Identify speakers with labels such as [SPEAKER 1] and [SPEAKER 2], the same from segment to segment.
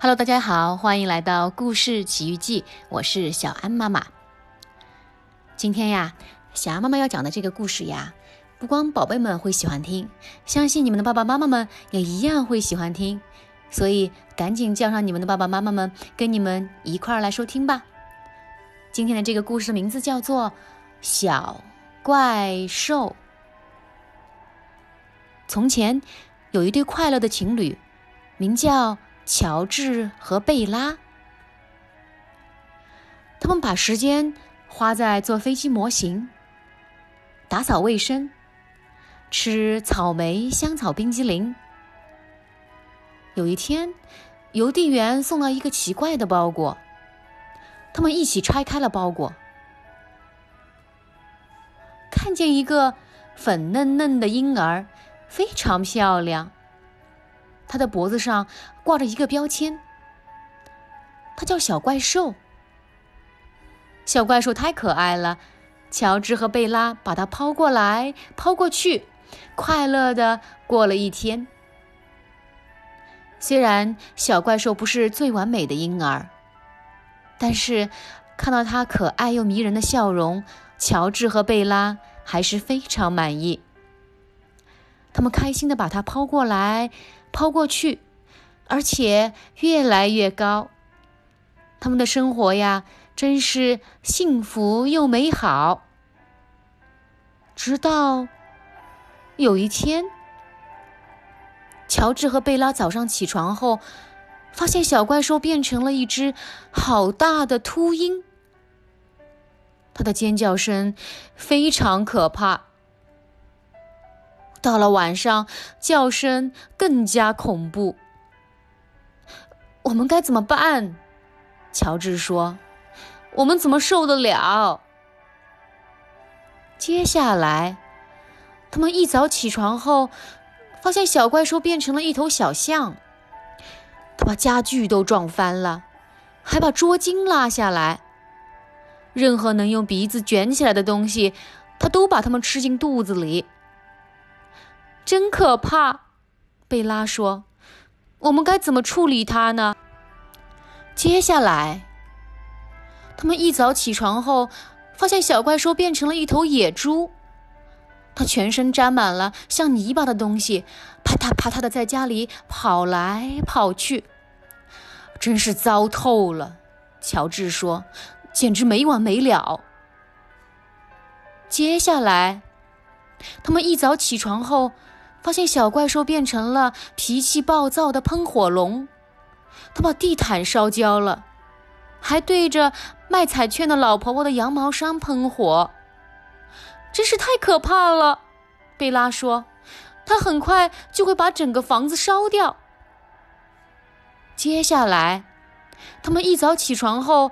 [SPEAKER 1] Hello，大家好，欢迎来到故事奇遇记，我是小安妈妈。今天呀，小安妈妈要讲的这个故事呀，不光宝贝们会喜欢听，相信你们的爸爸妈妈们也一样会喜欢听，所以赶紧叫上你们的爸爸妈妈们，跟你们一块儿来收听吧。今天的这个故事的名字叫做《小怪兽》。从前有一对快乐的情侣，名叫。乔治和贝拉，他们把时间花在做飞机模型、打扫卫生、吃草莓香草冰激凌。有一天，邮递员送了一个奇怪的包裹，他们一起拆开了包裹，看见一个粉嫩嫩的婴儿，非常漂亮。他的脖子上挂着一个标签，他叫小怪兽。小怪兽太可爱了，乔治和贝拉把它抛过来抛过去，快乐的过了一天。虽然小怪兽不是最完美的婴儿，但是看到他可爱又迷人的笑容，乔治和贝拉还是非常满意。他们开心的把它抛过来。抛过去，而且越来越高。他们的生活呀，真是幸福又美好。直到有一天，乔治和贝拉早上起床后，发现小怪兽变成了一只好大的秃鹰。它的尖叫声非常可怕。到了晚上，叫声更加恐怖。我们该怎么办？乔治说：“我们怎么受得了？”接下来，他们一早起床后，发现小怪兽变成了一头小象。他把家具都撞翻了，还把桌巾拉下来。任何能用鼻子卷起来的东西，他都把它们吃进肚子里。真可怕，贝拉说：“我们该怎么处理它呢？”接下来，他们一早起床后，发现小怪兽变成了一头野猪，它全身沾满了像泥巴的东西，啪嗒啪嗒的在家里跑来跑去，真是糟透了。乔治说：“简直没完没了。”接下来，他们一早起床后。发现小怪兽变成了脾气暴躁的喷火龙，他把地毯烧焦了，还对着卖彩券的老婆婆的羊毛衫喷火，真是太可怕了。贝拉说：“他很快就会把整个房子烧掉。”接下来，他们一早起床后，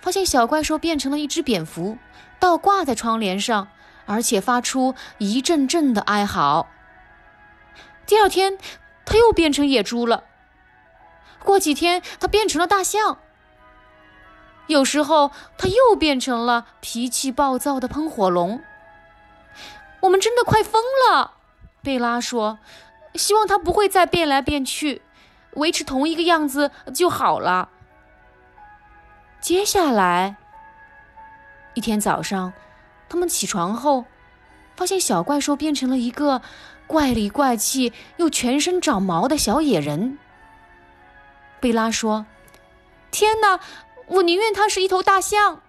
[SPEAKER 1] 发现小怪兽变成了一只蝙蝠，倒挂在窗帘上，而且发出一阵阵的哀嚎。第二天，他又变成野猪了。过几天，他变成了大象。有时候，他又变成了脾气暴躁的喷火龙。我们真的快疯了，贝拉说：“希望他不会再变来变去，维持同一个样子就好了。”接下来，一天早上，他们起床后，发现小怪兽变成了一个。怪里怪气又全身长毛的小野人，贝拉说：“天哪，我宁愿它是一头大象。”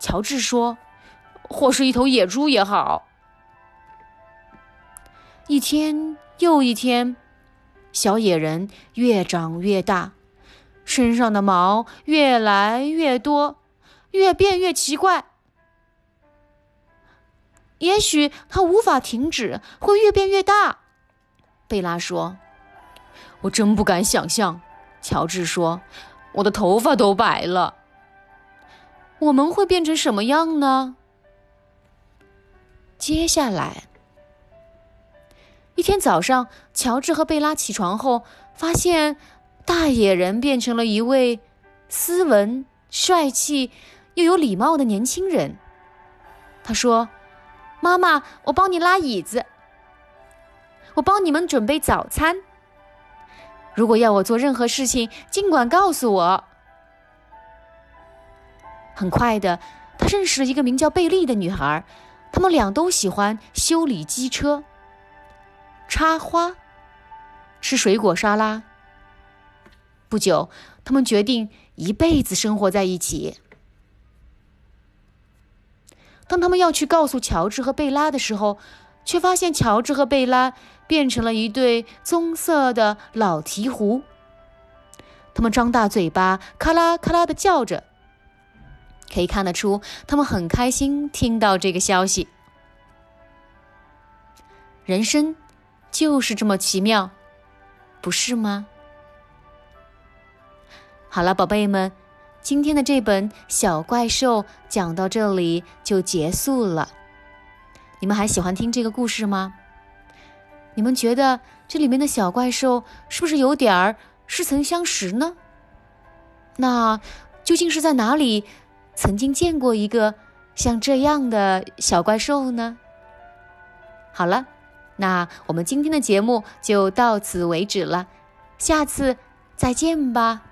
[SPEAKER 1] 乔治说：“或是一头野猪也好。”一天又一天，小野人越长越大，身上的毛越来越多，越变越奇怪。也许它无法停止，会越变越大。贝拉说：“我真不敢想象。”乔治说：“我的头发都白了。”我们会变成什么样呢？接下来，一天早上，乔治和贝拉起床后，发现大野人变成了一位斯文、帅气又有礼貌的年轻人。他说。妈妈，我帮你拉椅子。我帮你们准备早餐。如果要我做任何事情，尽管告诉我。”很快的，他认识了一个名叫贝利的女孩，他们俩都喜欢修理机车、插花、吃水果沙拉。不久，他们决定一辈子生活在一起。当他们要去告诉乔治和贝拉的时候，却发现乔治和贝拉变成了一对棕色的老鹈鹕。他们张大嘴巴，咔啦咔啦的叫着。可以看得出，他们很开心听到这个消息。人生就是这么奇妙，不是吗？好了，宝贝们，今天的这本小怪兽讲到这里就结束了。你们还喜欢听这个故事吗？你们觉得这里面的小怪兽是不是有点儿似曾相识呢？那究竟是在哪里？曾经见过一个像这样的小怪兽呢。好了，那我们今天的节目就到此为止了，下次再见吧。